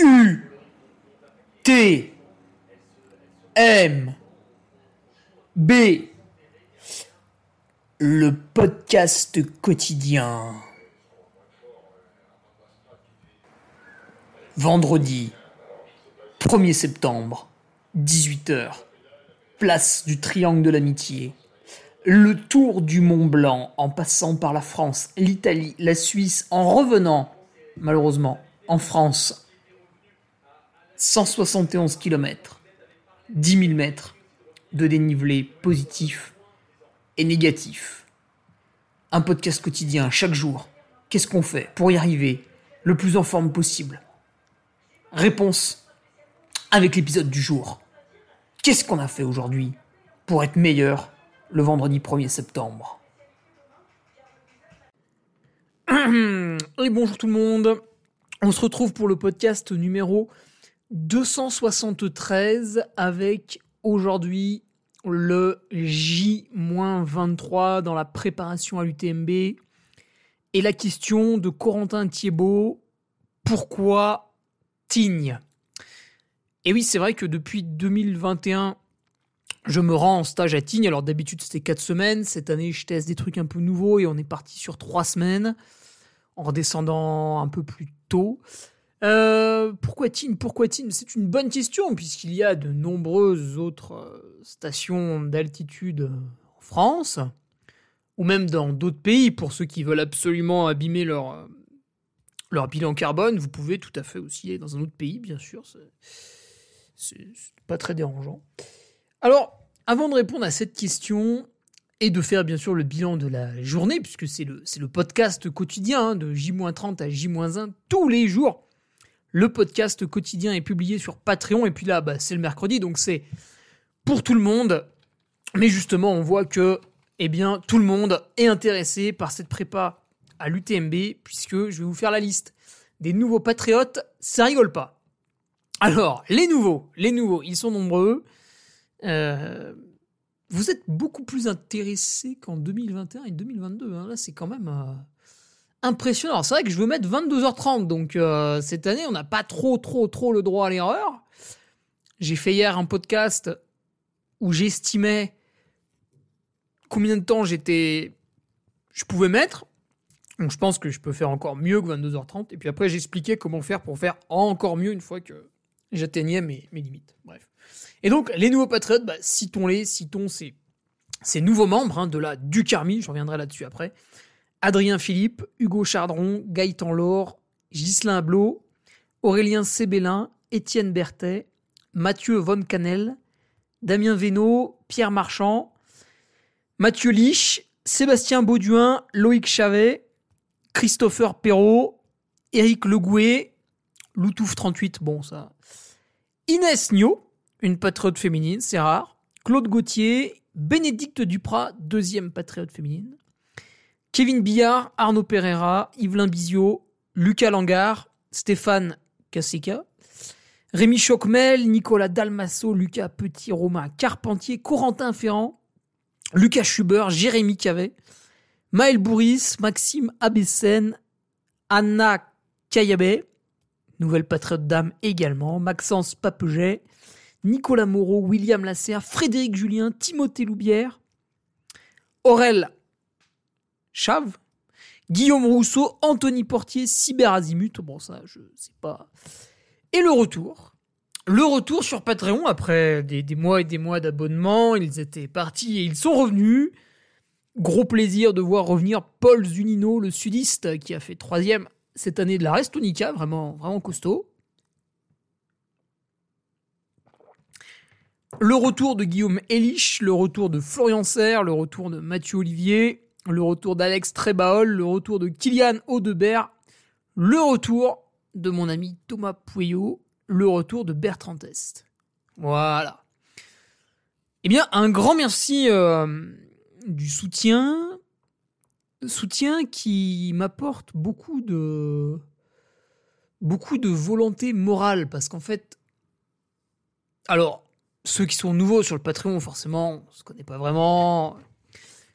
U T M B le podcast quotidien. Vendredi 1er septembre, 18h, place du Triangle de l'Amitié. Le tour du Mont Blanc en passant par la France, l'Italie, la Suisse, en revenant, malheureusement, en France. 171 km, 10 000 mètres de dénivelé positif et négatif. Un podcast quotidien chaque jour. Qu'est-ce qu'on fait pour y arriver le plus en forme possible? Réponse avec l'épisode du jour. Qu'est-ce qu'on a fait aujourd'hui pour être meilleur le vendredi 1er septembre? Et bonjour tout le monde. On se retrouve pour le podcast numéro 273 avec aujourd'hui le J-23 dans la préparation à l'UTMB et la question de Corentin Thiebaud pourquoi Tigne Et oui, c'est vrai que depuis 2021, je me rends en stage à Tignes. Alors d'habitude c'était 4 semaines. Cette année je teste des trucs un peu nouveaux et on est parti sur 3 semaines en redescendant un peu plus tôt. Euh, pourquoi Tignes Pourquoi C'est une bonne question puisqu'il y a de nombreuses autres euh, stations d'altitude en France ou même dans d'autres pays pour ceux qui veulent absolument abîmer leur, euh, leur bilan carbone. Vous pouvez tout à fait aussi aller dans un autre pays, bien sûr. C'est pas très dérangeant. Alors, avant de répondre à cette question et de faire bien sûr le bilan de la journée, puisque c'est le, le podcast quotidien hein, de J-30 à J-1 tous les jours, le podcast quotidien est publié sur Patreon, et puis là, bah, c'est le mercredi, donc c'est pour tout le monde. Mais justement, on voit que eh bien, tout le monde est intéressé par cette prépa à l'UTMB, puisque je vais vous faire la liste des nouveaux patriotes, ça rigole pas. Alors, les nouveaux, les nouveaux, ils sont nombreux. Euh, vous êtes beaucoup plus intéressé qu'en 2021 et 2022. Hein. Là, c'est quand même euh, impressionnant. C'est vrai que je veux mettre 22h30, donc euh, cette année, on n'a pas trop, trop, trop le droit à l'erreur. J'ai fait hier un podcast où j'estimais combien de temps j'étais, je pouvais mettre. Donc je pense que je peux faire encore mieux que 22h30. Et puis après, j'expliquais comment faire pour faire encore mieux une fois que j'atteignais mes, limites. Bref. Et donc, les nouveaux patriotes, bah, citons-les, citons ces, nouveaux membres hein, de la Ducarmi, je reviendrai là-dessus après. Adrien Philippe, Hugo Chardron, Gaëtan Laure, Ghislain Blot, Aurélien Sébélin, Étienne Berthet, Mathieu Von Canel, Damien Vénaud, Pierre Marchand, Mathieu Lich, Sébastien Bauduin, Loïc Chavet, Christopher Perrault, Éric Legouet, Loutouf 38, bon ça. Inès Nio, une patriote féminine, c'est rare. Claude Gauthier, Bénédicte Duprat, deuxième patriote féminine. Kevin Billard, Arnaud Pereira, Yvelin Bizio, Lucas Langard, Stéphane Cassica, Rémi Chocmel, Nicolas Dalmasso, Lucas Petit, Romain Carpentier, Corentin Ferrand, Lucas Schubert, Jérémy Cavet, Maël Bourris, Maxime Abessène, Anna Kayabé, nouvelle patriote d'âme également, Maxence Papeget, Nicolas Moreau, William Lasserre, Frédéric Julien, Timothée Loubière, Aurel Chave, Guillaume Rousseau, Anthony Portier, Cyberazimut, bon ça je sais pas. Et le retour. Le retour sur Patreon après des, mois et des mois d'abonnement, ils étaient partis et ils sont revenus. Gros plaisir de voir revenir Paul Zunino, le sudiste, qui a fait troisième cette année de la Restonica, vraiment, vraiment costaud. Le retour de Guillaume Elich, le retour de Florian Serre, le retour de Mathieu Olivier, le retour d'Alex Trébaol, le retour de Kylian Audebert, le retour de mon ami Thomas Pouillot, le retour de Bertrand Test. Voilà. Eh bien, un grand merci euh, du soutien, soutien qui m'apporte beaucoup de beaucoup de volonté morale parce qu'en fait, alors ceux qui sont nouveaux sur le Patreon, forcément, on se connaît pas vraiment.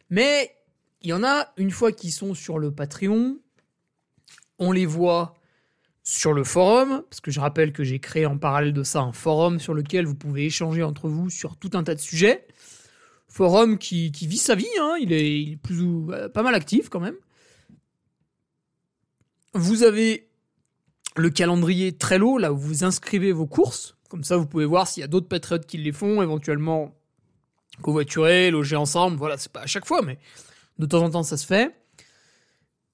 Mais il y en a, une fois qu'ils sont sur le Patreon, on les voit sur le forum, parce que je rappelle que j'ai créé en parallèle de ça un forum sur lequel vous pouvez échanger entre vous sur tout un tas de sujets. Forum qui, vit sa vie, hein, il, est, plus ou euh, pas mal actif quand même. Vous avez le calendrier Trello, là où vous inscrivez vos courses. Comme ça, vous pouvez voir s'il y a d'autres patriotes qui les font, éventuellement covoiturer, loger ensemble. Voilà, c'est pas à chaque fois, mais de temps en temps, ça se fait.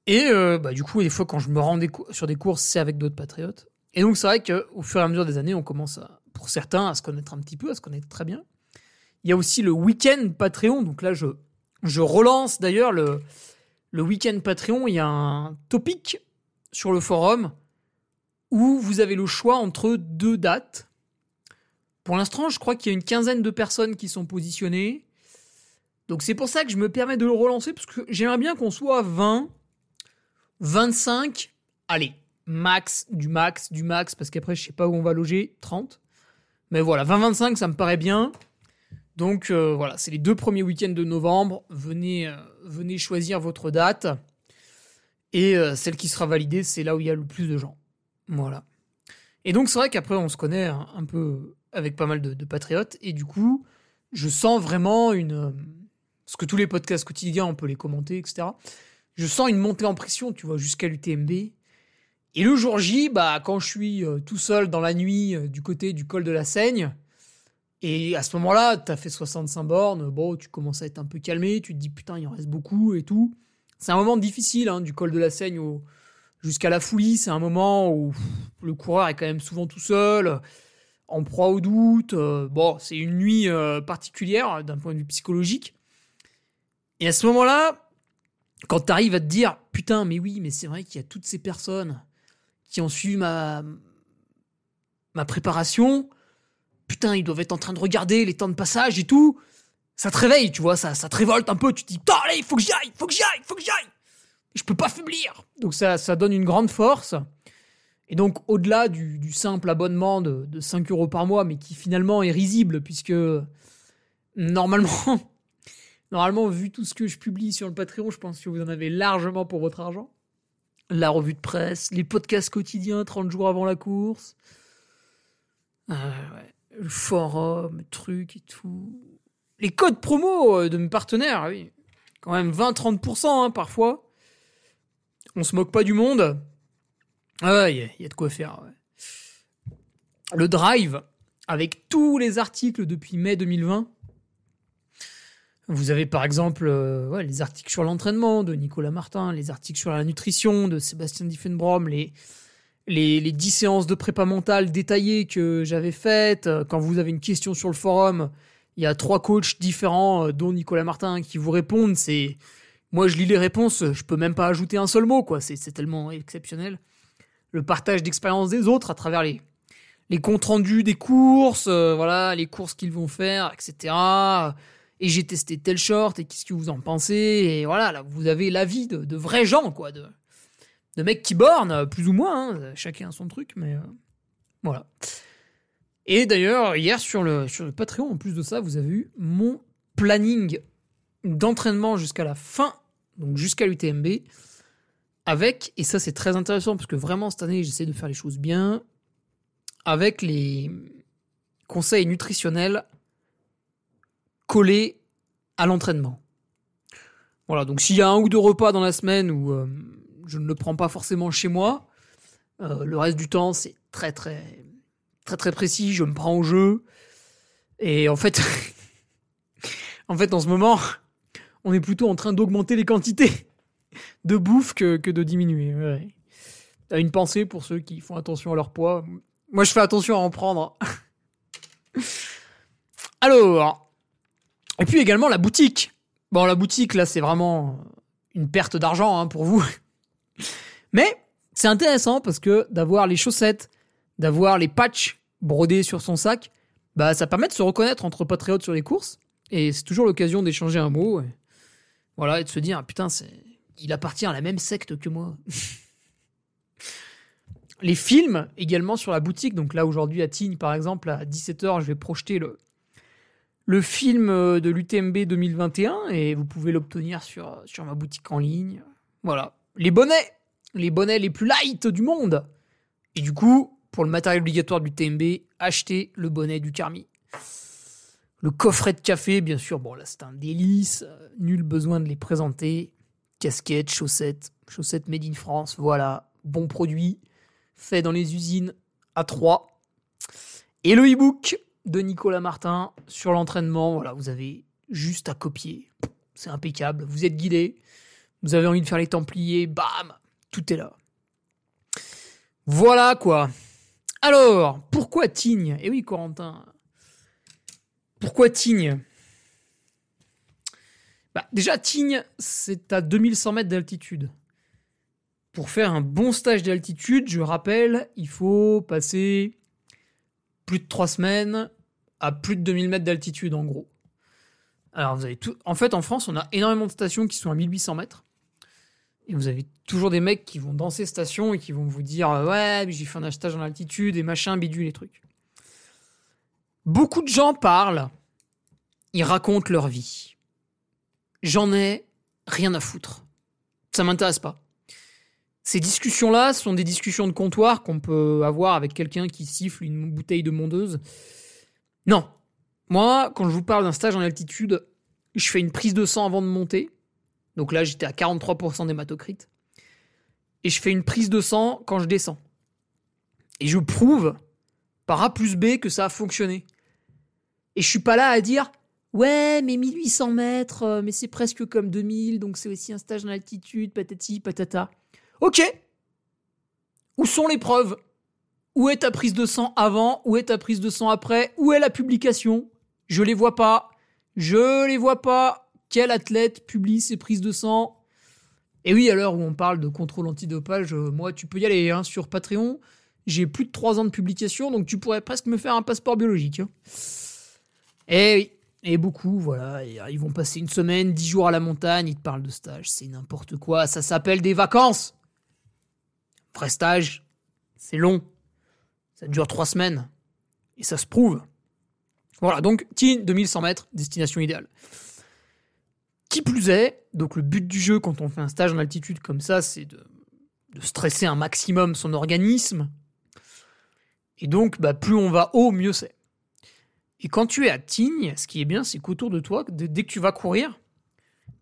Et euh, bah, du coup, des fois, quand je me rends sur des courses, c'est avec d'autres patriotes. Et donc, c'est vrai qu'au fur et à mesure des années, on commence, pour certains, à se connaître un petit peu, à se connaître très bien. Il y a aussi le week-end Patreon. Donc là, je, relance d'ailleurs le, le week-end Patreon. Il y a un topic sur le forum où vous avez le choix entre deux dates. Pour l'instant, je crois qu'il y a une quinzaine de personnes qui sont positionnées. Donc c'est pour ça que je me permets de le relancer, parce que j'aimerais bien qu'on soit 20 25, allez, max, du max, du max, parce qu'après, je sais pas où on va loger, 30. Mais voilà, 20-25, ça me paraît bien. Donc euh, voilà, c'est les deux premiers week-ends de novembre. Venez, euh, venez choisir votre date. Et euh, celle qui sera validée, c'est là où il y a le plus de gens. Voilà. Et donc c'est vrai qu'après, on se connaît un, peu avec pas mal de, patriotes. Et du coup, je sens vraiment une... Parce que tous les podcasts quotidiens, on peut les commenter, etc je sens une montée en pression, tu vois, jusqu'à l'UTMB. Et le jour J, bah, quand je suis euh, tout seul dans la nuit euh, du côté du col de la Seigne, et à ce moment-là, tu as fait 65 bornes, bon, tu commences à être un peu calmé, tu te dis putain, il en reste beaucoup et tout. C'est un moment difficile, hein, du col de la Seigne jusqu'à la fouille, c'est un moment où le coureur est quand même souvent tout seul, en proie au doute. Euh, bon, c'est une nuit particulière d'un point de vue psychologique. Et à ce moment-là, quand tu arrives à te dire putain mais oui mais c'est vrai qu'il y a toutes ces personnes qui ont suivi ma ma préparation putain ils doivent être en train de regarder les temps de passage et tout. Ça te réveille tu vois ça ça te révolte un peu tu te dis putain allez il faut que j'y aille faut que j'y aille faut que j'y aille. Je peux pas faiblir. Donc ça ça donne une grande force. Et donc au-delà du, simple abonnement de, de 5 euros par mois mais qui finalement est risible puisque normalement Normalement, vu tout ce que je publie sur le Patreon, je pense que vous en avez largement pour votre argent. La revue de presse, les podcasts quotidiens 30 jours avant la course. Euh, le forum, truc et tout. Les codes promo euh, de mes partenaires, oui. Quand même 20-30% hein, parfois. On se moque pas du monde. Il y, a de quoi faire. Le drive, avec tous les articles depuis mai 2020, vous avez par exemple euh, les articles sur l'entraînement de Nicolas Martin, les articles sur la nutrition de Sébastien Diffenbrom, les, les, les 10 séances de prépa mentale détaillées que j'avais faites. Quand vous avez une question sur le forum, il y a trois coachs différents, euh, dont Nicolas Martin, qui vous répondent. C'est Moi, je lis les réponses, je peux même pas ajouter un seul mot, quoi. C'est tellement exceptionnel. Le partage d'expérience des autres à travers les, les comptes rendus des courses, euh, voilà, les courses qu'ils vont faire, etc et j'ai testé tel short et qu'est-ce que vous en pensez? Et voilà là vous avez l'avis de, de vrais gens quoi de de mecs qui bornent plus ou moins hein, chacun son truc mais euh, voilà. Et d'ailleurs hier sur le sur Patreon en plus de ça vous avez eu mon planning d'entraînement jusqu'à la fin donc jusqu'à l'UTMB avec et ça c'est très intéressant parce que vraiment cette année j'essaie de faire les choses bien avec les conseils nutritionnels collé à l'entraînement. Voilà, donc s'il y a un ou deux repas dans la semaine où euh, je ne le prends pas forcément chez moi, euh, le reste du temps c'est très très très très précis, je me prends au jeu. Et en fait, en fait en ce moment, on est plutôt en train d'augmenter les quantités de bouffe que, de diminuer. Ouais. T'as une pensée pour ceux qui font attention à leur poids. Moi je fais attention à en prendre. Alors, et puis également la boutique. Bon, la boutique, là, c'est vraiment une perte d'argent hein, pour vous. Mais c'est intéressant parce que d'avoir les chaussettes, d'avoir les patchs brodés sur son sac, bah ça permet de se reconnaître entre patriotes sur les courses. Et c'est toujours l'occasion d'échanger un mot. Et voilà, et de se dire, ah, putain, il appartient à la même secte que moi. les films également sur la boutique. Donc là, aujourd'hui, à Tignes, par exemple, à 17h, je vais projeter le, le film euh, de l'UTMB 2021 et vous pouvez l'obtenir sur, sur ma boutique en ligne. Voilà. Les bonnets, les bonnets les plus light du monde. Et du coup, pour le matériel obligatoire du TMB, achetez le bonnet du Carmi. Le coffret de café, bien sûr, bon là c'est un délice, nul besoin de les présenter. Casquettes, chaussettes, chaussettes made in France, voilà, bon produit, fait dans les usines à 3. Et le e-book de Nicolas Martin sur l'entraînement, voilà, vous avez juste à copier. C'est impeccable, vous êtes guidé, vous avez envie de faire les Templiers, bam, tout est là. Voilà quoi. Alors, pourquoi Tigne Eh oui, Corentin. Pourquoi Tigne bah, Déjà, Tigne, c'est à 2100 mètres d'altitude. Pour faire un bon stage d'altitude, je rappelle, il faut passer plus de 3 semaines à plus de 2000 mètres d'altitude en gros. Alors vous avez tout. En fait, en France, on a énormément de stations qui sont à 1800 mètres. Et vous avez toujours des mecs qui vont dans ces stations et qui vont vous dire Ouais, j'ai fait un stage en altitude et machin, bidule les trucs. Beaucoup de gens parlent, ils racontent leur vie. J'en ai rien à foutre. Ça m'intéresse pas. Ces discussions-là sont des discussions de comptoir qu'on peut avoir avec quelqu'un qui siffle une bouteille de mondeuse. Non. Moi, quand je vous parle d'un stage en altitude, je fais une prise de sang avant de monter. Donc là, j'étais à 43% d'hématocrite. Et je fais une prise de sang quand je descends. Et je prouve par A plus B que ça a fonctionné. Et je suis pas là à dire Ouais, mais 1800 mètres, euh, mais c'est presque comme 2000, donc c'est aussi un stage en altitude, patati, patata. Ok Où sont les preuves? Où est ta prise de sang avant? Où est ta prise de sang après? Où est la publication? Je les vois pas. Je les vois pas. Quel athlète publie ses prises de sang? Et oui, à l'heure où on parle de contrôle antidopage, euh, moi, tu peux y aller hein, sur Patreon. J'ai plus de 3 ans de publication, donc tu pourrais presque me faire un passeport biologique. Et hein. eh oui, et beaucoup, voilà. Euh, ils vont passer une semaine, 10 jours à la montagne, ils te parlent de stage. C'est n'importe quoi, ça s'appelle des vacances. Vrai stage, c'est long. Ça dure 3 semaines. Et ça se prouve. Voilà, donc Teen 2100 mètres, destination idéale. Qui plus est, donc le but du jeu quand on fait un stage en altitude comme ça, c'est de, stresser un maximum son organisme. Et donc, bah, plus on va haut, mieux c'est. Et quand tu es à Tignes, ce qui est bien, c'est qu'autour de toi, dès que tu vas courir,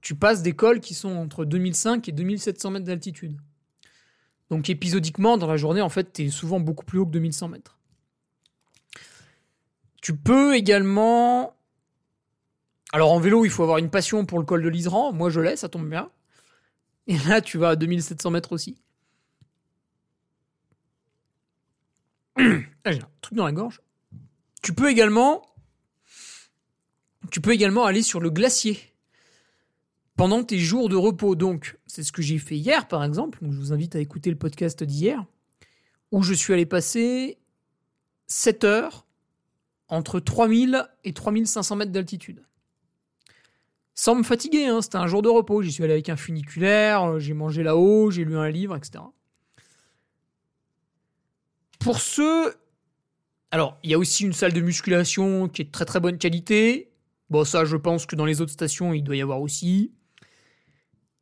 tu passes des cols qui sont entre 2005 et 2700 mètres d'altitude. Donc épisodiquement, dans la journée, en fait, tu es souvent beaucoup plus haut que 2100 mètres. Tu peux également... Alors en vélo, il faut avoir une passion pour le col de l'Isran. Moi, je l'ai, ça tombe bien. Et là, tu vas à 2700 mètres aussi. Ah, j'ai un truc dans la gorge. Tu peux également tu peux également aller sur le glacier pendant tes jours de repos. Donc, c'est ce que j'ai fait hier, par exemple. Donc, je vous invite à écouter le podcast d'hier, où je suis allé passer 7 heures entre 3000 et 3500 mètres d'altitude. Sans me fatiguer, hein, c'était un jour de repos. J'y suis allé avec un funiculaire, euh, j'ai mangé là-haut, j'ai lu un livre, etc. Pour ceux. Alors, il y a aussi une salle de musculation qui est de très très bonne qualité. Bon, ça, je pense que dans les autres stations, il doit y avoir aussi.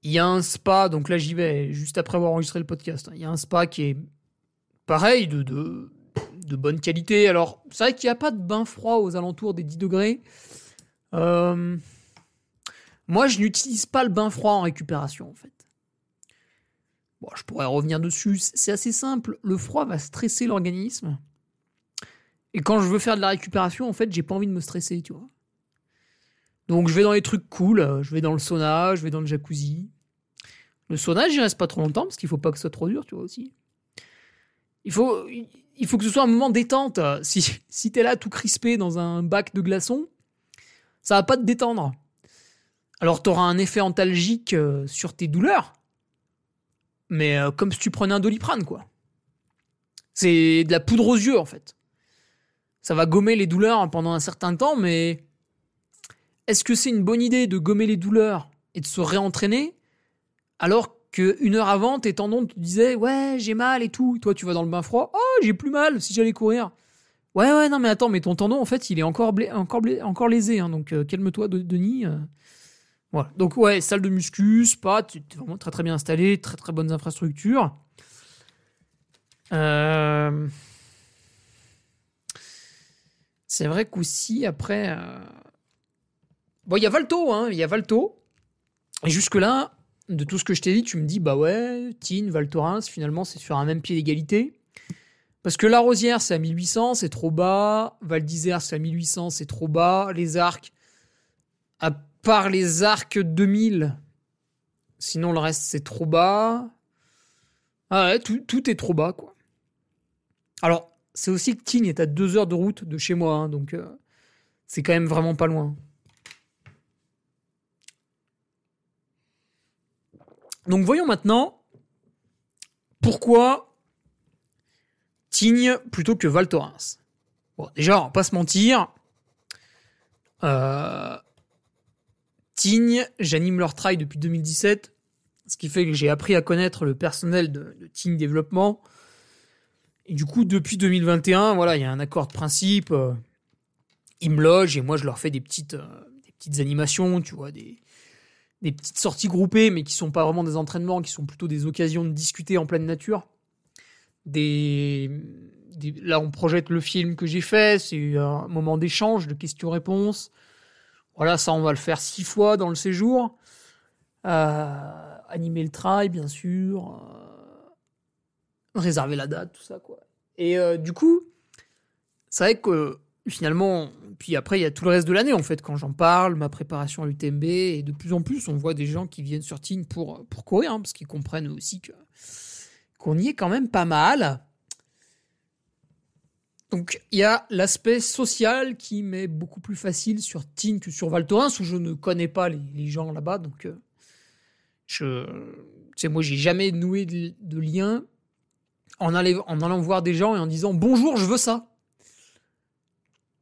Il y a un spa, donc là j'y vais juste après avoir enregistré le podcast. Hein. Il y a un spa qui est pareil, de, de, bonne qualité. Alors, c'est vrai qu'il n'y a pas de bain froid aux alentours des 10 degrés. Euh, moi, je n'utilise pas le bain froid en récupération, en fait. Bon, je pourrais revenir dessus. C'est assez simple. Le froid va stresser l'organisme. Et quand je veux faire de la récupération, en fait, j'ai pas envie de me stresser, tu vois. Donc je vais dans les trucs cool, euh, je vais dans le sauna, je vais dans le jacuzzi. Le sauna, j'y reste pas trop longtemps parce qu'il faut pas que ce soit trop dur, tu vois aussi. Il faut, que ce soit un moment détente. Si, si es là tout crispé dans un bac de glaçons, ça va pas te détendre. Alors tu auras un effet antalgique euh, sur tes douleurs, mais euh, comme si tu prenais un doliprane, quoi. C'est de la poudre aux yeux, en fait. Ça va gommer les douleurs pendant un certain temps, mais est-ce que c'est une bonne idée de gommer les douleurs et de se réentraîner alors qu'une heure avant, tes tendons te disaient Ouais, j'ai mal et tout. Toi, tu vas dans le bain froid. Oh, j'ai plus mal si j'allais courir. Ouais, ouais, non, mais attends, mais ton tendon, en fait, il est encore, blé, encore, blé, encore lésé. Hein. Donc, euh, calme-toi, Denis. Euh. Voilà. Donc, ouais, salle de muscu, spa, tu es vraiment très, très bien installé, très, très bonnes infrastructures. Euh. C'est vrai qu'aussi, après. Bon, il y a Valto, hein, il y a Valto. Et jusque-là, de tout ce que je t'ai dit, tu me dis, bah ouais, Tine, Val Thorens, finalement, c'est sur un même pied d'égalité. Parce que la Rosière, c'est à 1800, c'est trop bas. Val d'Isère, c'est à 1800, c'est trop bas. Les arcs, à part les arcs 2000, sinon le reste, c'est trop bas. Ah ouais, tout, est trop bas, quoi. Alors, c'est aussi que Tignes est à deux heures de route de chez moi, hein, donc euh, c'est quand même vraiment pas loin. Donc voyons maintenant pourquoi Tignes plutôt que Val Thorens. Bon, déjà, on va pas se mentir. Euh, Tignes, j'anime leur trail depuis 2017, ce qui fait que j'ai appris à connaître le personnel de, de Tignes Développement. Et du coup, depuis 2021, voilà, il y a un accord de principe. Euh, ils me logent et moi, je leur fais des petites, euh, des petites animations, tu vois, des, des petites sorties groupées, mais qui sont pas vraiment des entraînements, qui sont plutôt des occasions de discuter en pleine nature. Des, là, on projette le film que j'ai fait, c'est un moment d'échange, de questions-réponses. Voilà, ça, on va le faire six fois dans le séjour. Euh, animer le trail, bien sûr. Euh, réserver la date, tout ça, quoi. Et euh, du coup, c'est vrai que finalement, puis après, il y a tout le reste de l'année, en fait, quand j'en parle, ma préparation à l'UTMB, et de plus en plus, on voit des gens qui viennent sur Tignes pour, pour courir, hein, parce qu'ils comprennent aussi que qu'on y est quand même pas mal. Donc, il y a l'aspect social qui m'est beaucoup plus facile sur Tignes que sur Val Thorens, où je ne connais pas les, gens là-bas, donc euh, je... Tu moi, j'ai jamais noué de, de lien en, en allant voir des gens et en disant « Bonjour, je veux ça »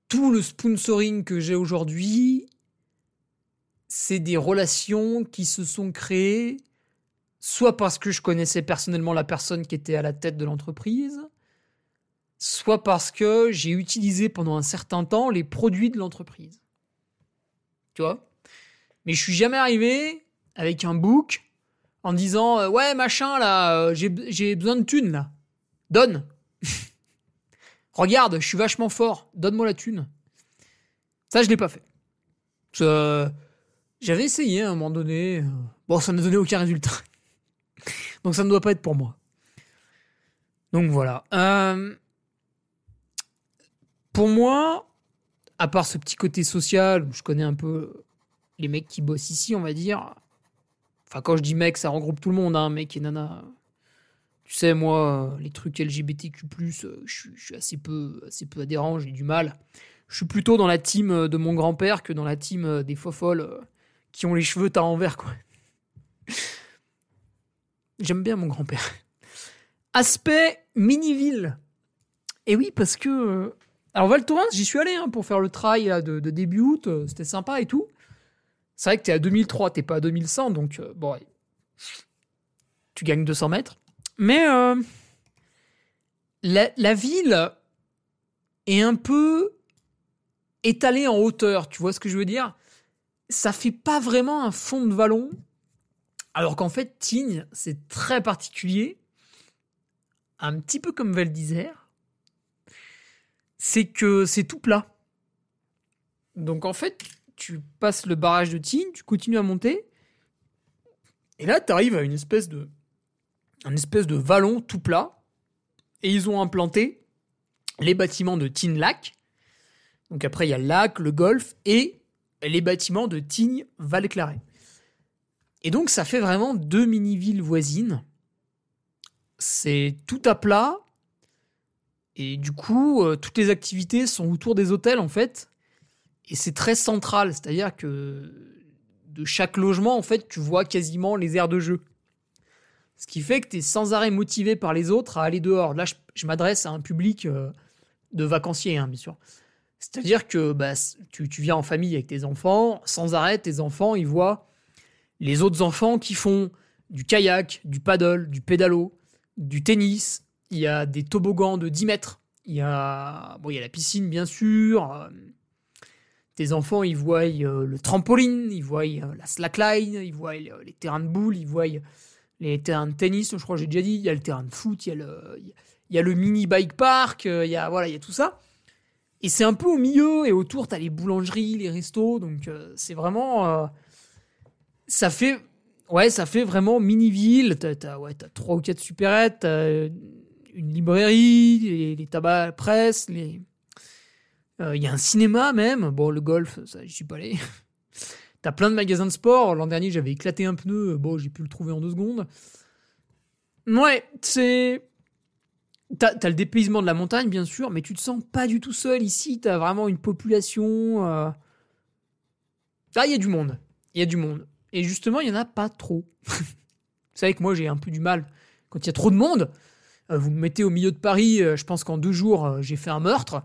tout le sponsoring que j'ai aujourd'hui, c'est des relations qui se sont créées soit parce que je connaissais personnellement la personne qui était à la tête de l'entreprise, soit parce que j'ai utilisé pendant un certain temps les produits de l'entreprise. Tu vois? Mais je suis jamais arrivé avec un book en disant euh, ouais machin là, euh, j'ai besoin de thunes là, donne. Regarde, je suis vachement fort, donne-moi la thune. Ça, je l'ai pas fait. J'avais essayé à un moment donné. Bon, ça n'a donné aucun résultat. Donc ça ne doit pas être pour moi. Donc voilà. Euh, pour moi, à part ce petit côté social, où je connais un peu les mecs qui bossent ici, on va dire. Enfin, quand je dis mec, ça regroupe tout le monde, hein, mec et nana. Tu sais, moi, les trucs LGBTQ, euh, je suis assez peu, assez peu adhérent, j'ai du mal. Je suis plutôt dans la team euh, de mon grand-père que dans la team euh, des fofolles qui ont les cheveux tas envers, quoi. J'aime bien mon grand-père. Aspect mini-ville. Et oui, parce que. Alors, Val Thorens, j'y suis allé hein, pour faire le trail de, début août. C'était sympa et tout. C'est vrai que t'es à 2003, t'es pas à 2100, donc bon, tu gagnes 200 mètres. Mais euh, la, ville est un peu étalée en hauteur, tu vois ce que je veux dire? Ça fait pas vraiment un fond de vallon, alors qu'en fait, Tignes, c'est très particulier, un petit peu comme Val d'Isère, c'est que c'est tout plat. Donc en fait, tu passes le barrage de Tignes, tu continues à monter, et là, tu arrives à une espèce de un espèce de vallon tout plat. Et ils ont implanté les bâtiments de Tignes-Lac. Donc après, il y a le lac, le golfe et les bâtiments de Tignes-Val-Claret. Et donc, ça fait vraiment deux mini-villes voisines. C'est tout à plat. Et du coup, euh, toutes les activités sont autour des hôtels, en fait. Et c'est très central. C'est-à-dire que de chaque logement, en fait, tu vois quasiment les aires de jeu. Ce qui fait que tu es sans arrêt motivé par les autres à aller dehors. Là, je, m'adresse à un public euh, de vacanciers, hein, bien sûr. C'est-à-dire que bah, tu, viens en famille avec tes enfants, sans arrêt, tes enfants, ils voient les autres enfants qui font du kayak, du paddle, du pédalo, du tennis. Il y a des toboggans de 10 mètres. Il y a, bon, il y a la piscine, bien sûr. Euh, tes enfants, ils voient euh, le trampoline, ils voient la slackline, ils voient les terrains de boules, ils voient les terrains de tennis, je crois que j'ai déjà dit, il y a le terrain de foot, il y a le, il y a le mini bike park, euh, il y a, voilà, il y a tout ça. Et c'est un peu au milieu et autour, t'as les boulangeries, les restos. Donc euh, c'est vraiment. euh, ça fait. Ouais, ça fait vraiment mini-ville. T'as, t'as- ouais, t'as trois ou quatre supérettes, t'as une librairie, les, les tabacs presse, les. Il y a un cinéma même. Bon, le golf, ça, j'y suis pas allé. T'as plein de magasins de sport. L'an dernier, j'avais éclaté un pneu. Bon, j'ai pu le trouver en deux secondes. Ouais, c'est. T'as le dépaysement de la montagne, bien sûr, mais tu te sens pas du tout seul ici. T'as vraiment une population. euh, Ah, il y a du monde. Il y a du monde. Et justement, il y en a pas trop. Vous savez que moi, j'ai un peu du mal. Quand il y a trop de monde, euh, vous me mettez au milieu de Paris, euh, je pense qu'en deux jours, euh, j'ai fait un meurtre.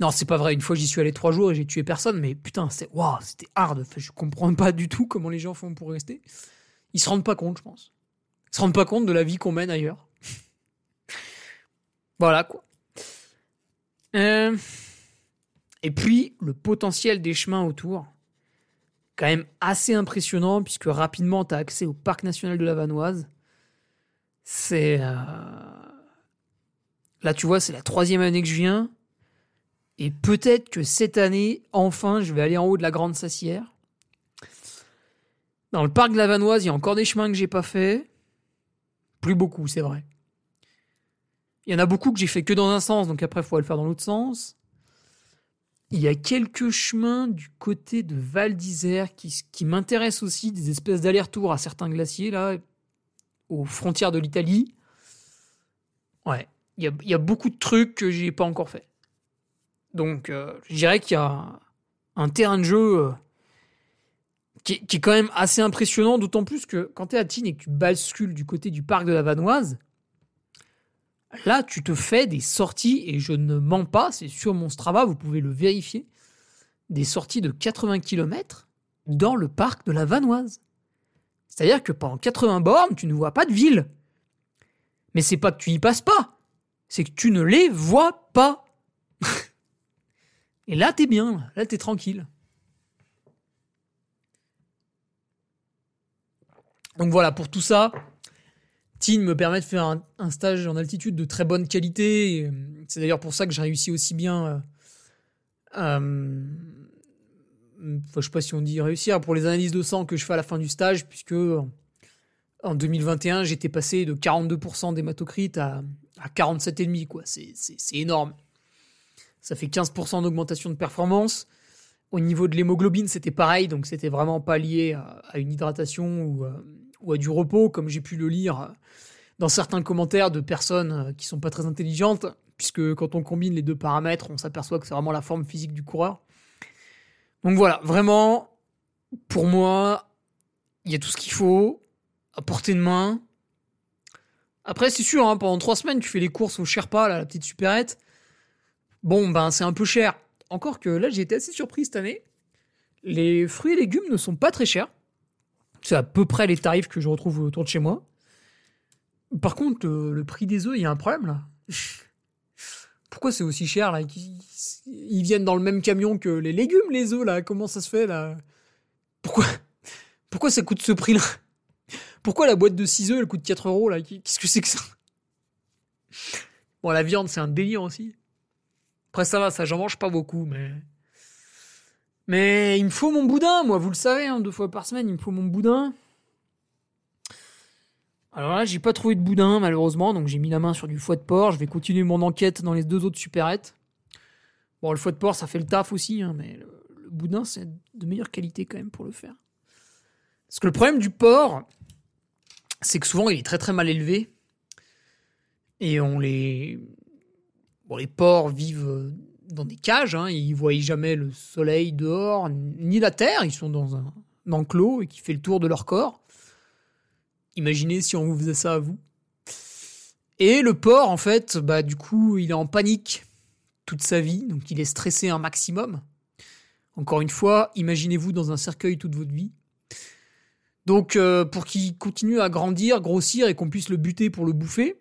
Non, c'est pas vrai. Une fois, j'y suis allé trois jours et j'ai tué personne. Mais putain, c'est waouh, c'était hard. Je comprends pas du tout comment les gens font pour rester. Ils se rendent pas compte, je pense. Ils se rendent pas compte de la vie qu'on mène ailleurs. voilà quoi. Euh, Et puis le potentiel des chemins autour, quand même assez impressionnant puisque rapidement tu as accès au parc national de la Vanoise. C'est euh, là tu vois, c'est la troisième année que je viens. Et peut-être que cette année, enfin, je vais aller en haut de la Grande Sassière. Dans le parc de la Vanoise, il y a encore des chemins que j'ai pas fait. Plus beaucoup, c'est vrai. Il y en a beaucoup que j'ai fait que dans un sens, donc après, il faut le faire dans l'autre sens. Il y a quelques chemins du côté de Val d'Isère qui, m'intéressent aussi, des espèces d'allers-retours à certains glaciers, là, aux frontières de l'Italie. Ouais, il y a, il y a beaucoup de trucs que j'ai pas encore fait. Donc, euh, je dirais qu'il y a un terrain de jeu euh, qui, est quand même assez impressionnant, d'autant plus que quand tu es à Tignes et que tu bascules du côté du parc de la Vanoise, là, tu te fais des sorties, et je ne mens pas, c'est sur mon Strava, vous pouvez le vérifier, des sorties de 80 km dans le parc de la Vanoise. C'est-à-dire que pendant 80 bornes, tu ne vois pas de ville. Mais c'est pas que tu y passes pas, c'est que tu ne les vois pas. Et là, t'es bien, là, t'es tranquille. Donc voilà, pour tout ça, Tignes me permet de faire un, stage en altitude de très bonne qualité. euh, C'est d'ailleurs pour ça que j'ai réussi aussi bien. euh, euh, je sais pas si on dit réussir pour les analyses de sang que je fais à la fin du stage, puisque en- en 2021, j'étais passé de 42% d'hématocrite à, à 47,5%. quoi. C'est énorme. Ça fait 15% d'augmentation de performance. Au niveau de l'hémoglobine, c'était pareil, donc c'était vraiment pas lié à, une hydratation ou, à- ou à du repos, comme j'ai pu le lire dans certains commentaires de personnes euh, qui sont pas très intelligentes, puisque quand on combine les deux paramètres, on s'aperçoit que c'est vraiment la forme physique du coureur. Donc voilà, vraiment, pour moi, il y a tout ce qu'il faut, à portée de main. Après, c'est sûr, hein, pendant trois semaines, tu fais les courses au Sherpa, la petite supérette. Bon, ben, c'est un peu cher. Encore que là, j'ai été assez surpris cette année. Les fruits et légumes ne sont pas très chers. C'est à peu près les tarifs que je retrouve autour de chez moi. Par contre, euh, le prix des œufs, il y a un problème là. Pourquoi c'est aussi cher là? Ils viennent dans le même camion que les légumes, les œufs là. Comment ça se fait là? Pourquoi Pourquoi ça coûte ce prix là Pourquoi la boîte de 6 œufs elle coûte 4 euros là? Qu'est-ce que c'est que ça? Bon, la viande c'est un délire aussi. Après ça va, ça j'en mange pas beaucoup, mais. Mais il me faut mon boudin, moi, vous le savez, hein, deux fois par semaine, il me faut mon boudin. Alors là, j'ai pas trouvé de boudin, malheureusement, donc j'ai mis la main sur du foie de porc. Je vais continuer mon enquête dans les deux autres supérettes. Bon, le foie de porc, ça fait le taf aussi, hein, mais le, le boudin, c'est de meilleure qualité quand même pour le faire. Parce que le problème du porc, c'est que souvent, il est très très mal élevé. Et on les. Bon, les porcs vivent euh, dans des cages, hein, ils voient jamais le soleil dehors, ni la terre, ils sont dans un, un enclos et qui fait le tour de leur corps. Imaginez si on vous faisait ça à vous. Et le porc, en fait, bah, du coup, il est en panique toute sa vie, donc il est stressé un maximum. Encore une fois, imaginez-vous dans un cercueil toute votre vie. Donc, euh, pour qu'il continue à grandir, grossir et qu'on puisse le buter pour le bouffer,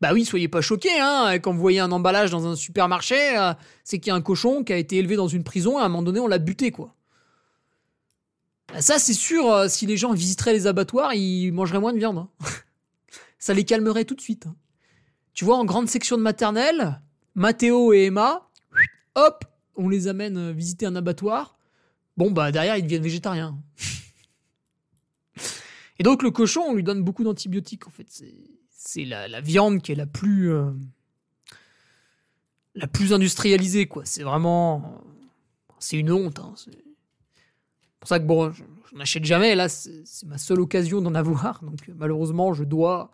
bah oui, soyez pas choqués, hein, quand vous voyez un emballage dans un supermarché, euh, c'est qu'il y a un cochon qui a été élevé dans une prison et à un moment donné, on l'a buté, quoi. Bah ça, c'est sûr, euh, si les gens visiteraient les abattoirs, ils mangeraient moins de viande. hein. ça les calmerait tout de suite. hein. Tu vois, en grande section de maternelle, Mathéo et Emma, hop, on les amène visiter un abattoir. Bon, bah derrière, ils deviennent végétariens. et donc, le cochon, on lui donne beaucoup d'antibiotiques, en fait. La, viande qui est la plus. Euh, la plus industrialisée, quoi. C'est vraiment. C'est une honte. Hein. C'est pour ça que, bon, je, n'achète jamais. Là, c'est ma seule occasion d'en avoir. Donc, malheureusement, je dois,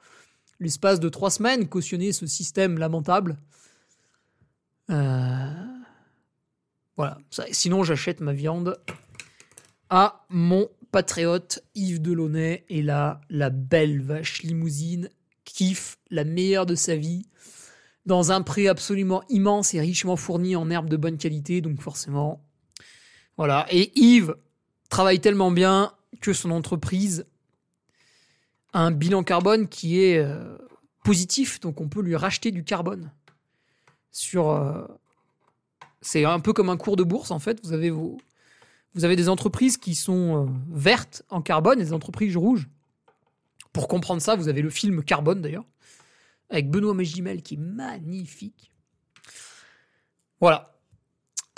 l'espace de trois semaines, cautionner ce système lamentable. Euh, voilà. sinon, j'achète ma viande à mon patriote Yves Delaunay. Et là, la belle vache limousine kiffe la meilleure de sa vie dans un prix absolument immense et richement fourni en herbes de bonne qualité. Donc, forcément, voilà. Et Yves travaille tellement bien que son entreprise a un bilan carbone qui est euh, positif. Donc, on peut lui racheter du carbone sur. Euh, c'est un peu comme un cours de bourse en fait. Vous avez vos, vous avez des entreprises qui sont euh, vertes en carbone et des entreprises rouges. Pour comprendre ça, vous avez le film Carbone d'ailleurs, avec Benoît Magimel qui est magnifique. Voilà.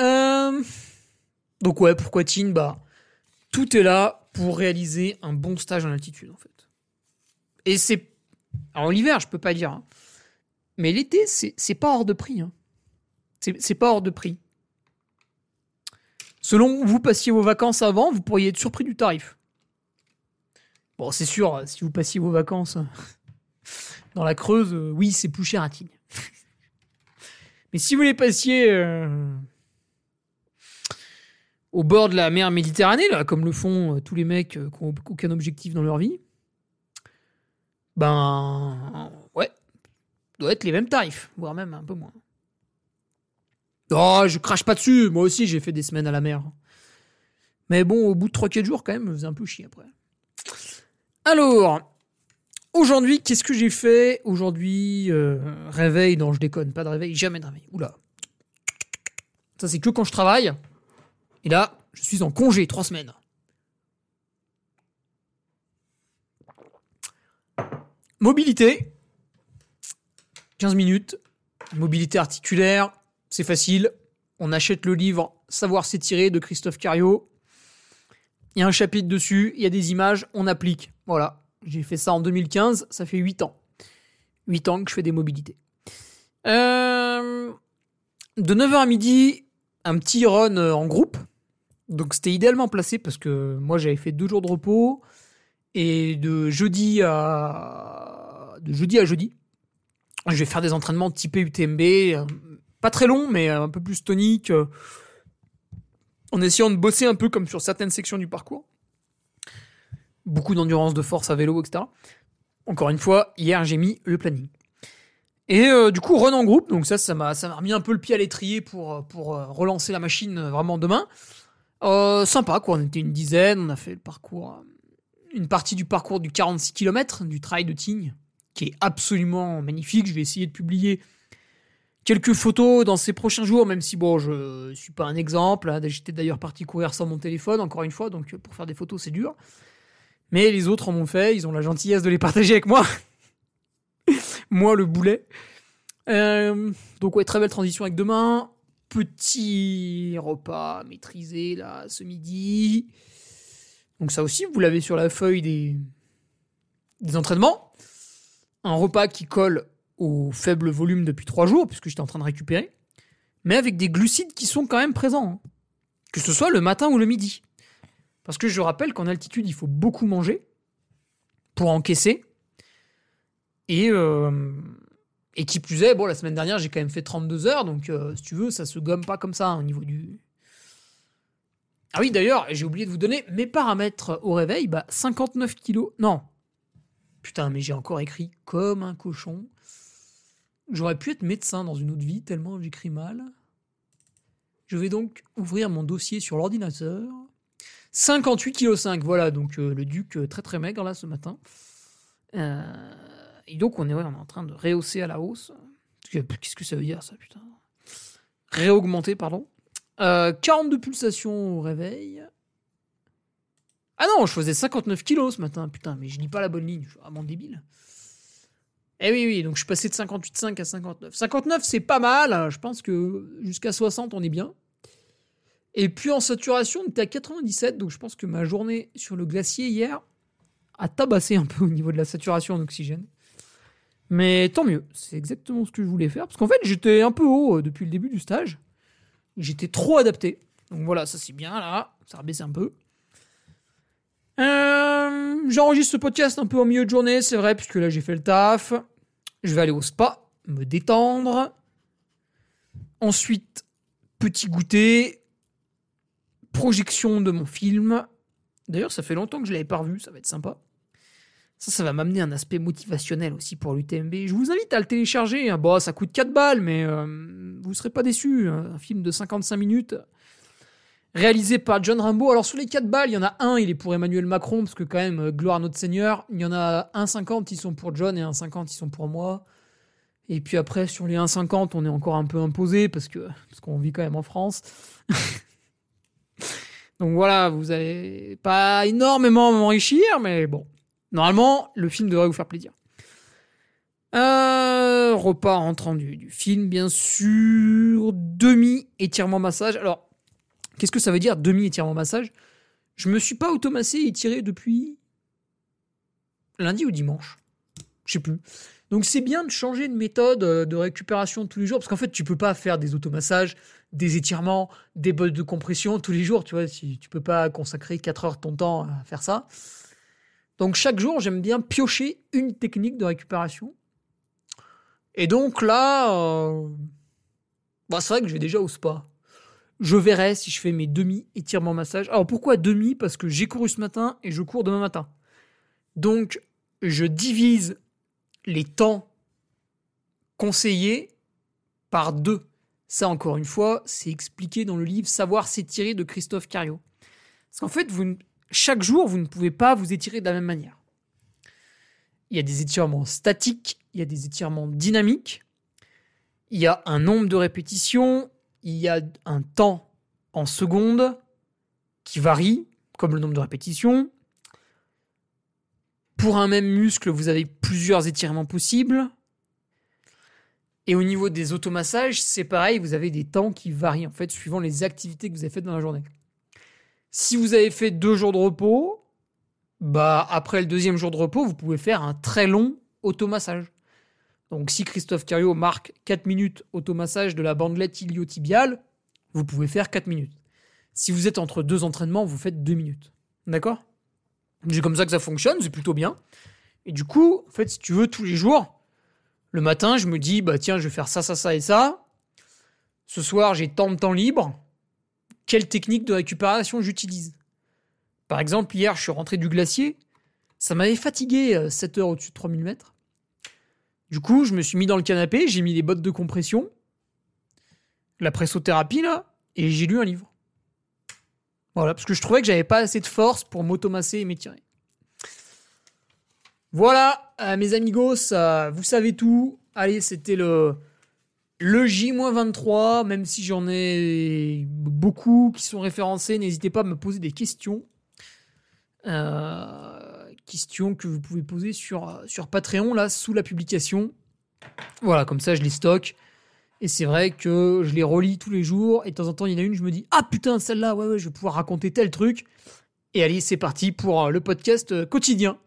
Euh, donc ouais, pourquoi Tine Bah, tout est là pour réaliser un bon stage en altitude en fait. Et c'est... Alors l'hiver, je peux pas dire. Hein. Mais l'été, c'est pas hors de prix. Hein. C'est pas hors de prix. Selon vous passiez vos vacances avant, vous pourriez être surpris du tarif. Bon, c'est sûr, si vous passiez vos vacances dans la Creuse, euh, oui, c'est plus cher à Tignes. Mais si vous les passiez euh, au bord de la mer Méditerranée, là, comme le font euh, tous les mecs qui n'ont aucun objectif dans leur vie, ben ouais, doit être les mêmes tarifs, voire même un peu moins. Oh, je crache pas dessus. Moi aussi, j'ai fait des semaines à la mer. Mais bon, au bout de 3-4 jours, quand même, me faisait un peu chier après. Alors, aujourd'hui, qu'est-ce que j'ai fait Aujourd'hui, euh, réveil, non, je déconne, pas de réveil, jamais de réveil. Oula. Ça, c'est que quand je travaille. Et là, je suis en congé, 3 semaines. Mobilité. 15 minutes. Mobilité articulaire, c'est facile. On achète le livre Savoir s'étirer de Christophe Cario. Il y a un chapitre dessus, il y a des images, on applique. Voilà. J'ai fait ça en 2015, ça fait 8 ans. 8 ans que je fais des mobilités. Euh, de 9h à midi, un petit run euh, en groupe. Donc c'était idéalement placé parce que moi j'avais fait deux jours de repos. Et de jeudi à, de jeudi, à jeudi, je vais faire des entraînements typés UTMB, pas très long, mais un peu plus tonique, euh, en essayant de bosser un peu comme sur certaines sections du parcours. Beaucoup d'endurance, de force à vélo, etc. Encore une fois, hier j'ai mis le planning. Et euh, du coup, run en groupe, donc ça, ça m'a, ça remis un peu le pied à l'étrier pour, euh, pour relancer la machine vraiment demain. sympa, quoi. On était une dizaine, on a fait le parcours, une partie du parcours du 46 km du trail de Tignes, qui est absolument magnifique. Je vais essayer de publier quelques photos dans ces prochains jours, même si bon, je suis pas un exemple. Hein. J'étais d'ailleurs parti courir sans mon téléphone, encore une fois, donc pour faire des photos, c'est dur. Mais les autres en ont fait, ils ont la gentillesse de les partager avec moi. moi, le boulet. Euh, donc ouais, très belle transition avec demain. Petit repas maîtrisé là ce midi. Donc ça aussi, vous l'avez sur la feuille des entraînements. Un repas qui colle au faible volume depuis trois jours, puisque j'étais en train de récupérer, mais avec des glucides qui sont quand même présents, hein. que ce soit le matin ou le midi. Parce que je rappelle qu'en altitude, il faut beaucoup manger pour encaisser. Et, euh, qui plus est, bon, la semaine dernière, j'ai quand même fait 32 heures, donc euh, si tu veux, ça se gomme pas comme ça hein, au niveau du. Ah oui, d'ailleurs, j'ai oublié de vous donner mes paramètres au réveil. Bah, 59 kilos. Non. Putain, mais j'ai encore écrit comme un cochon. J'aurais pu être médecin dans une autre vie, tellement j'écris mal. Je vais donc ouvrir mon dossier sur l'ordinateur. 58,5 kg, voilà, donc euh, le duc euh, très très maigre là ce matin. Euh, et donc on est, on est en train de rehausser à la hausse. Qu'est-ce que ça veut dire ça, putain? Réaugmenter, pardon. 42 pulsations au réveil. Ah non, je faisais 59 kilos ce matin, putain, mais je lis pas la bonne ligne, je suis vraiment débile. Eh oui, oui, donc je suis passé de 58,5 à 59. 59, c'est pas mal. Je pense que jusqu'à 60, on est bien. Et puis en saturation, on était à 97. Donc je pense que ma journée sur le glacier hier a tabassé un peu au niveau de la saturation en oxygène. Mais tant mieux, c'est exactement ce que je voulais faire. Parce qu'en fait, j'étais un peu haut euh, depuis le début du stage. J'étais trop adapté. Donc voilà, ça c'est bien là. Ça rebaisse un peu. Euh, J'enregistre ce podcast un peu au milieu de journée, c'est vrai, puisque là j'ai fait le taf. Je vais aller au spa, me détendre. Ensuite, petit goûter. Projection de mon film. D'ailleurs, ça fait longtemps que je l'avais pas revu, ça va être sympa. Ça, ça va m'amener un aspect motivationnel aussi pour l'UTMB. Je vous invite à le télécharger. Hein. Bon, ça coûte 4 balles, mais euh, vous ne serez pas déçus. Hein. Un film de 55 minutes, réalisé par John Rambo. Alors, sur les 4 balles, il y en a un, il est pour Emmanuel Macron, parce que quand même, euh, gloire à notre Seigneur. Il y en a 1,50, ils sont pour John, et 1,50, ils sont pour moi. Et puis après, sur les 1,50, on est encore un peu imposé, parce que parce qu'on vit quand même en France. Donc voilà, vous n'allez pas énormément m'enrichir, mais bon, Normalement, le film devrait vous faire plaisir. Euh, repas rentrant du, du film, bien sûr. Demi-étirement massage. Alors, qu'est-ce que ça veut dire demi-étirement massage? Je me suis pas automassé et étiré depuis lundi ou dimanche. Je sais plus. Donc c'est bien de changer de méthode euh, de récupération tous les jours parce qu'en fait tu peux pas faire des automassages, des étirements, des bottes de compression tous les jours, tu vois, si tu peux pas consacrer 4 heures de ton temps à faire ça. Donc chaque jour, j'aime bien piocher une technique de récupération. Et donc là, euh, bah c'est vrai que je vais déjà au spa. Je verrai si je fais mes demi-étirements massage. Alors pourquoi demi? Parce que j'ai couru ce matin et je cours demain matin. Donc je divise les temps conseillés par deux. Ça encore une fois, c'est expliqué dans le livre Savoir s'étirer de Christophe Cario. Parce qu'en fait, chaque jour, vous ne pouvez pas vous étirer de la même manière. Il y a des étirements statiques, il y a des étirements dynamiques, il y a un nombre de répétitions, il y a un temps en secondes qui varie, comme le nombre de répétitions. Pour un même muscle, vous avez plusieurs étirements possibles. Et au niveau des automassages, c'est pareil, vous avez des temps qui varient en fait suivant les activités que vous avez faites dans la journée. Si vous avez fait deux jours de repos, bah après le deuxième jour de repos, vous pouvez faire un très long automassage. Donc si Christophe Cario marque 4 minutes automassage de la bandelette iliotibiale, vous pouvez faire 4 minutes. Si vous êtes entre deux entraînements, vous faites 2 minutes. D'accord? C'est comme ça que ça fonctionne, c'est plutôt bien. Et du coup, en fait, si tu veux, tous les jours, le matin, je me dis, bah tiens, je vais faire ça, ça, ça et ça. Ce soir, j'ai tant de temps libre quelle technique de récupération j'utilise? Par exemple, hier, je suis rentré du glacier. Ça m'avait fatigué 7 euh, heures au-dessus de 3000 mètres. Du coup, je me suis mis dans le canapé, j'ai mis les bottes de compression, la pressothérapie, là, et j'ai lu un livre. Voilà, parce que je trouvais que j'avais pas assez de force pour m'automasser et m'étirer. Voilà, euh, mes amigos, vous savez tout. Allez, c'était le, le J-23, même si j'en ai beaucoup qui sont référencés, n'hésitez pas à me poser des questions. Euh, questions que vous pouvez poser sur, sur Patreon, là, sous la publication. Voilà, comme ça, je les stocke. Et c'est vrai que je les relis tous les jours. Et de temps en temps, il y en a une, je me dis Ah putain, celle-là, ouais, ouais, je vais pouvoir raconter tel truc. Et allez, c'est parti pour euh, le podcast euh, quotidien.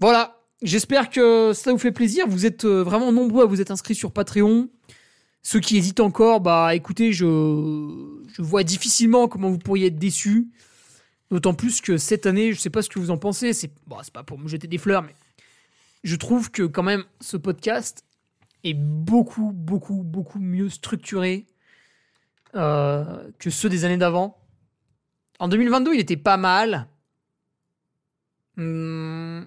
Voilà, J'espère que ça vous fait plaisir. Vous êtes euh, vraiment nombreux à vous être inscrits sur Patreon. Ceux qui hésitent encore, bah écoutez, je, je vois difficilement comment vous pourriez être déçus. D'autant plus que cette année, je sais pas ce que vous en pensez, c'est bon, pas pour me jeter des fleurs, mais je trouve que quand même ce podcast est beaucoup, beaucoup, beaucoup mieux structuré euh, que ceux des années d'avant. En 2022, il était pas mal. Hum,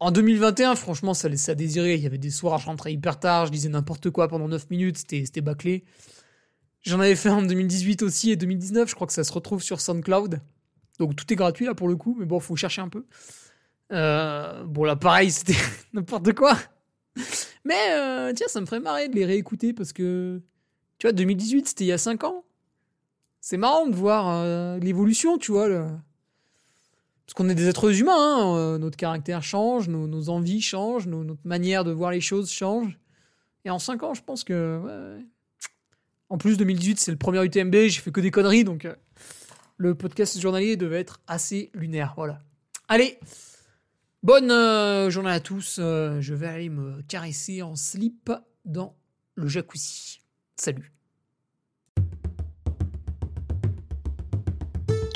en 2021, franchement, ça laissait à désirer. Il y avait des soirs, je rentrais hyper tard, je disais n'importe quoi pendant 9 minutes, c'était bâclé. J'en avais fait en 2018 aussi et 2019, je crois que ça se retrouve sur SoundCloud. Donc tout est gratuit là pour le coup, mais bon, faut chercher un peu. Euh, bon, là, pareil, c'était n'importe quoi. Mais euh, tiens, ça me ferait marrer de les réécouter parce que, tu vois, 2018, c'était il y a 5 ans. C'est marrant de voir euh, l'évolution, tu vois. Parce qu'on est des êtres humains, hein, notre caractère change, nos, envies changent, notre manière de voir les choses change. Et en 5 ans, je pense que. En plus, 2018, c'est le premier UTMB, j'ai fait que des conneries, donc le podcast journalier devait être assez lunaire. Voilà. Allez, bonne euh, journée à tous. je vais aller me caresser en slip dans le jacuzzi. Salut.